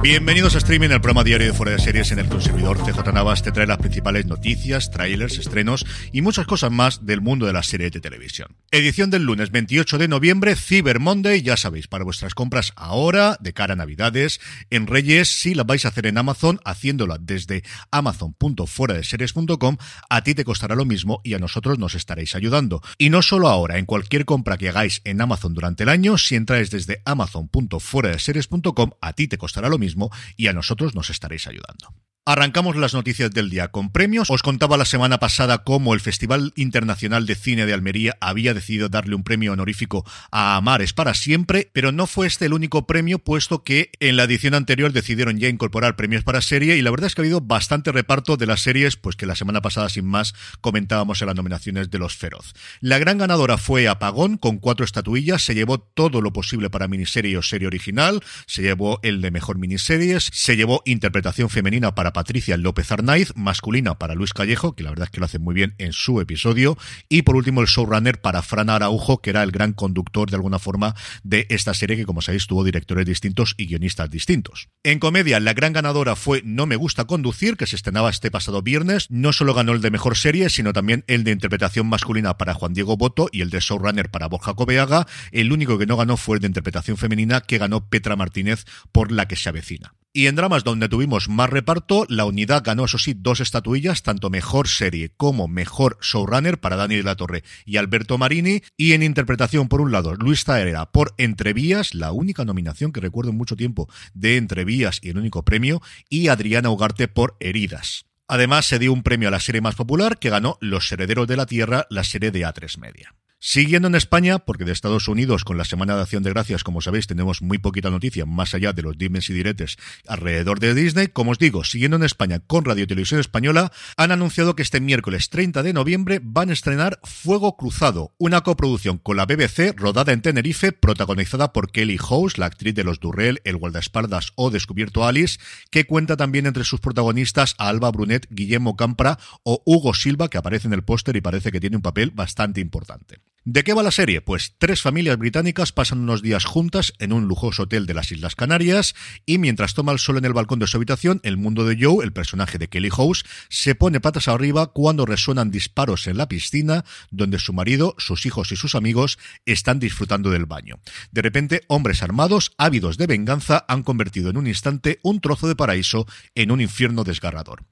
Bienvenidos a Streaming, el programa diario de Fuera de Series en el que CJ Navas te trae las principales noticias, trailers, estrenos y muchas cosas más del mundo de las series de televisión. Edición del lunes 28 de noviembre, Cyber Monday, ya sabéis, para vuestras compras ahora, de cara a Navidades, en Reyes, si las vais a hacer en Amazon, haciéndola desde amazon.fueradeseries.com, a ti te costará lo mismo y a nosotros nos estaréis ayudando. Y no solo ahora, en cualquier compra que hagáis en Amazon durante el año, si entráis desde amazon.fueradeseries.com, a ti te costará lo mismo y a nosotros nos estaréis ayudando. Arrancamos las noticias del día con premios. Os contaba la semana pasada cómo el Festival Internacional de Cine de Almería había decidido darle un premio honorífico a Amares para siempre, pero no fue este el único premio, puesto que en la edición anterior decidieron ya incorporar premios para serie y la verdad es que ha habido bastante reparto de las series, pues que la semana pasada sin más comentábamos en las nominaciones de los Feroz. La gran ganadora fue Apagón con cuatro estatuillas, se llevó todo lo posible para miniserie o serie original, se llevó el de mejor miniseries, se llevó interpretación femenina para Patricia López Arnaiz, masculina para Luis Callejo, que la verdad es que lo hace muy bien en su episodio, y por último el showrunner para Fran Araujo, que era el gran conductor de alguna forma de esta serie que como sabéis tuvo directores distintos y guionistas distintos. En comedia, la gran ganadora fue No me gusta conducir, que se estrenaba este pasado viernes, no solo ganó el de mejor serie, sino también el de interpretación masculina para Juan Diego Boto y el de showrunner para Borja Cobeaga, el único que no ganó fue el de interpretación femenina que ganó Petra Martínez por la que se avecina. Y en dramas donde tuvimos más reparto, la unidad ganó, eso sí, dos estatuillas, tanto mejor serie como mejor showrunner para Dani de la Torre y Alberto Marini. Y en interpretación, por un lado, Luis Taera por Entrevías, la única nominación que recuerdo en mucho tiempo de Entrevías y el único premio, y Adriana Ugarte por Heridas. Además, se dio un premio a la serie más popular que ganó Los Herederos de la Tierra, la serie de A3 Media. Siguiendo en España, porque de Estados Unidos, con la Semana de Acción de Gracias, como sabéis, tenemos muy poquita noticia, más allá de los dimes y diretes alrededor de Disney. Como os digo, siguiendo en España con Radio Televisión Española, han anunciado que este miércoles 30 de noviembre van a estrenar Fuego Cruzado, una coproducción con la BBC, rodada en Tenerife, protagonizada por Kelly House, la actriz de Los Durrell, El Guardaespaldas o Descubierto Alice, que cuenta también entre sus protagonistas a Alba Brunet, Guillermo Campra o Hugo Silva, que aparece en el póster y parece que tiene un papel bastante importante. ¿De qué va la serie? Pues tres familias británicas pasan unos días juntas en un lujoso hotel de las Islas Canarias y mientras toma el sol en el balcón de su habitación, el mundo de Joe, el personaje de Kelly House, se pone patas arriba cuando resuenan disparos en la piscina donde su marido, sus hijos y sus amigos están disfrutando del baño. De repente, hombres armados, ávidos de venganza, han convertido en un instante un trozo de paraíso en un infierno desgarrador.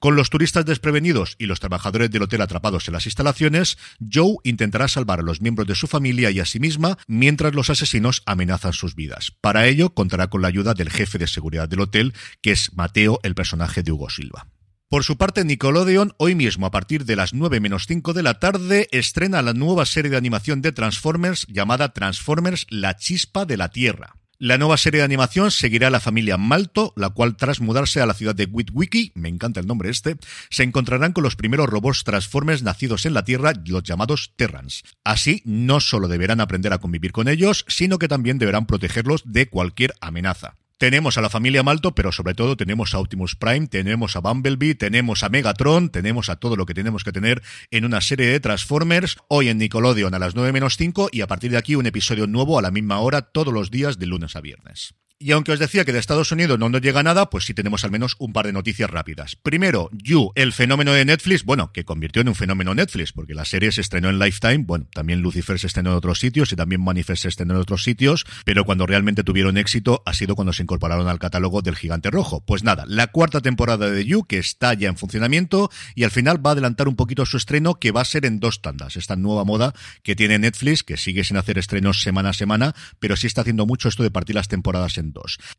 Con los turistas desprevenidos y los trabajadores del hotel atrapados en las instalaciones, Joe intentará salvar a los miembros de su familia y a sí misma mientras los asesinos amenazan sus vidas. Para ello, contará con la ayuda del jefe de seguridad del hotel, que es Mateo, el personaje de Hugo Silva. Por su parte, Nickelodeon, hoy mismo a partir de las 9 menos 5 de la tarde, estrena la nueva serie de animación de Transformers llamada Transformers La Chispa de la Tierra. La nueva serie de animación seguirá a la familia Malto, la cual tras mudarse a la ciudad de Witwiki, me encanta el nombre este, se encontrarán con los primeros robots Transformers nacidos en la Tierra, los llamados Terrans. Así, no solo deberán aprender a convivir con ellos, sino que también deberán protegerlos de cualquier amenaza. Tenemos a la familia Malto, pero sobre todo tenemos a Optimus Prime, tenemos a Bumblebee, tenemos a Megatron, tenemos a todo lo que tenemos que tener en una serie de Transformers, hoy en Nickelodeon a las 9 menos 5 y a partir de aquí un episodio nuevo a la misma hora todos los días de lunes a viernes. Y aunque os decía que de Estados Unidos no nos llega nada, pues sí tenemos al menos un par de noticias rápidas. Primero, You, el fenómeno de Netflix, bueno, que convirtió en un fenómeno Netflix, porque la serie se estrenó en Lifetime, bueno, también Lucifer se estrenó en otros sitios y también Manifest se estrenó en otros sitios, pero cuando realmente tuvieron éxito ha sido cuando se incorporaron al catálogo del Gigante Rojo. Pues nada, la cuarta temporada de You, que está ya en funcionamiento y al final va a adelantar un poquito su estreno, que va a ser en dos tandas. Esta nueva moda que tiene Netflix, que sigue sin hacer estrenos semana a semana, pero sí está haciendo mucho esto de partir las temporadas en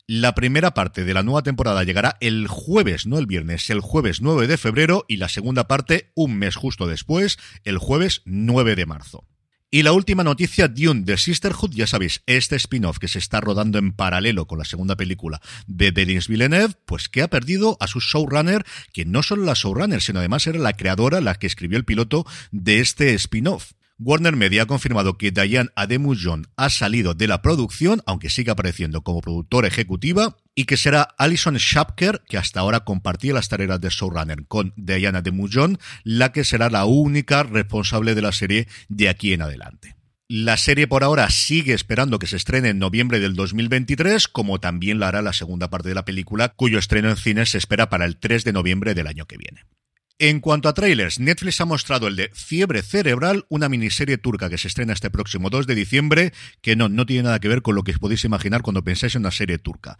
La primera parte de la nueva temporada llegará el jueves, no el viernes, el jueves 9 de febrero y la segunda parte un mes justo después, el jueves 9 de marzo. Y la última noticia, Dune de Sisterhood, ya sabéis, este spin-off que se está rodando en paralelo con la segunda película de Denis Villeneuve, pues que ha perdido a su showrunner, que no solo la showrunner, sino además era la creadora, la que escribió el piloto de este spin-off. Warner Media ha confirmado que Diane Ademujon ha salido de la producción, aunque sigue apareciendo como productora ejecutiva, y que será Alison Shapker, que hasta ahora compartía las tareas de showrunner con Diana Ademujon, la que será la única responsable de la serie de aquí en adelante. La serie por ahora sigue esperando que se estrene en noviembre del 2023, como también la hará la segunda parte de la película, cuyo estreno en cines se espera para el 3 de noviembre del año que viene. En cuanto a trailers, Netflix ha mostrado el de Fiebre Cerebral, una miniserie turca que se estrena este próximo 2 de diciembre, que no, no tiene nada que ver con lo que podéis imaginar cuando pensáis en una serie turca.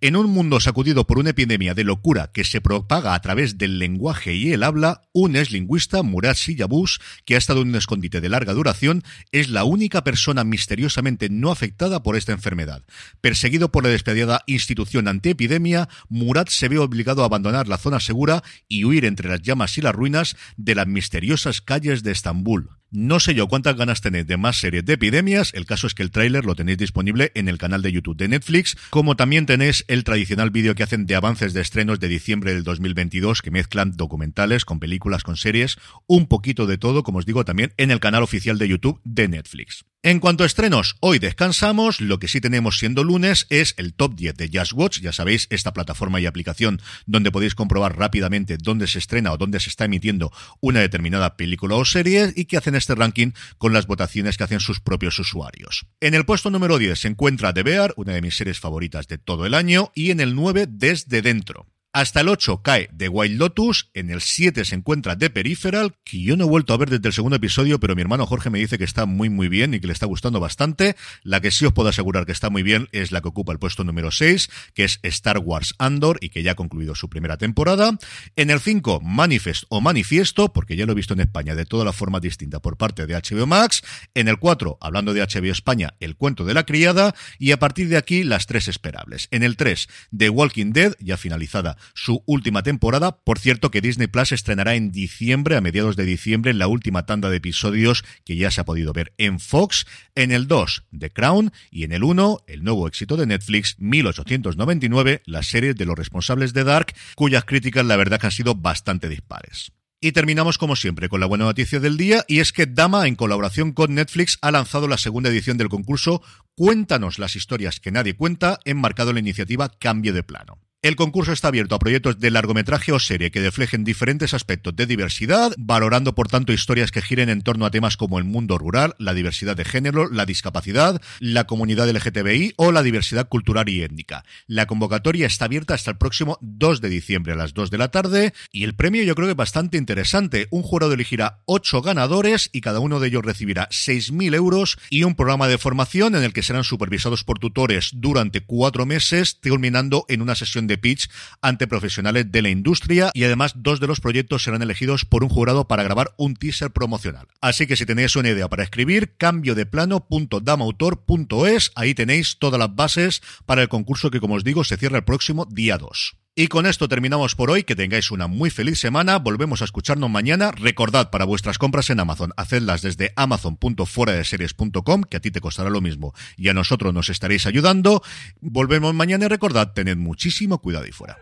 En un mundo sacudido por una epidemia de locura que se propaga a través del lenguaje y el habla, un ex lingüista, Murat Siyabus, que ha estado en un escondite de larga duración, es la única persona misteriosamente no afectada por esta enfermedad. Perseguido por la despedida institución antiepidemia, Murat se ve obligado a abandonar la zona segura y huir entre las llamas y las ruinas de las misteriosas calles de Estambul. No sé yo cuántas ganas tenéis de más series de epidemias, el caso es que el tráiler lo tenéis disponible en el canal de YouTube de Netflix, como también tenéis el tradicional vídeo que hacen de avances de estrenos de diciembre del 2022 que mezclan documentales con películas, con series, un poquito de todo, como os digo, también en el canal oficial de YouTube de Netflix. En cuanto a estrenos, hoy descansamos, lo que sí tenemos siendo lunes es el top 10 de Just Watch, ya sabéis, esta plataforma y aplicación donde podéis comprobar rápidamente dónde se estrena o dónde se está emitiendo una determinada película o serie y que hacen este ranking con las votaciones que hacen sus propios usuarios. En el puesto número 10 se encuentra The Bear, una de mis series favoritas de todo el año, y en el 9 Desde Dentro. Hasta el 8 cae The Wild Lotus, en el 7 se encuentra The Peripheral, que yo no he vuelto a ver desde el segundo episodio, pero mi hermano Jorge me dice que está muy muy bien y que le está gustando bastante. La que sí os puedo asegurar que está muy bien es la que ocupa el puesto número 6, que es Star Wars Andor y que ya ha concluido su primera temporada. En el 5 Manifest o Manifiesto, porque ya lo he visto en España de todas las formas distintas por parte de HBO Max. En el 4, hablando de HBO España, El cuento de la criada y a partir de aquí las tres esperables. En el 3, The Walking Dead, ya finalizada su última temporada. Por cierto, que Disney Plus estrenará en diciembre, a mediados de diciembre, la última tanda de episodios que ya se ha podido ver en Fox. En el 2, The Crown. Y en el 1, el nuevo éxito de Netflix, 1899, la serie de los responsables de Dark, cuyas críticas la verdad han sido bastante dispares. Y terminamos como siempre con la buena noticia del día y es que Dama en colaboración con Netflix ha lanzado la segunda edición del concurso Cuéntanos las historias que nadie cuenta, enmarcado en la iniciativa Cambio de Plano. El concurso está abierto a proyectos de largometraje o serie que reflejen diferentes aspectos de diversidad, valorando por tanto historias que giren en torno a temas como el mundo rural, la diversidad de género, la discapacidad, la comunidad LGTBI o la diversidad cultural y étnica. La convocatoria está abierta hasta el próximo 2 de diciembre a las 2 de la tarde y el premio yo creo que es bastante interesante. Un jurado elegirá 8 ganadores y cada uno de ellos recibirá 6.000 euros y un programa de formación en el que serán supervisados por tutores durante cuatro meses, culminando en una sesión pitch ante profesionales de la industria y además dos de los proyectos serán elegidos por un jurado para grabar un teaser promocional. Así que si tenéis una idea para escribir, cambio de plano.damautor.es, ahí tenéis todas las bases para el concurso que como os digo se cierra el próximo día 2. Y con esto terminamos por hoy. Que tengáis una muy feliz semana. Volvemos a escucharnos mañana. Recordad para vuestras compras en Amazon, hacedlas desde amazon.fueradeseries.com, que a ti te costará lo mismo y a nosotros nos estaréis ayudando. Volvemos mañana y recordad, tened muchísimo cuidado y fuera.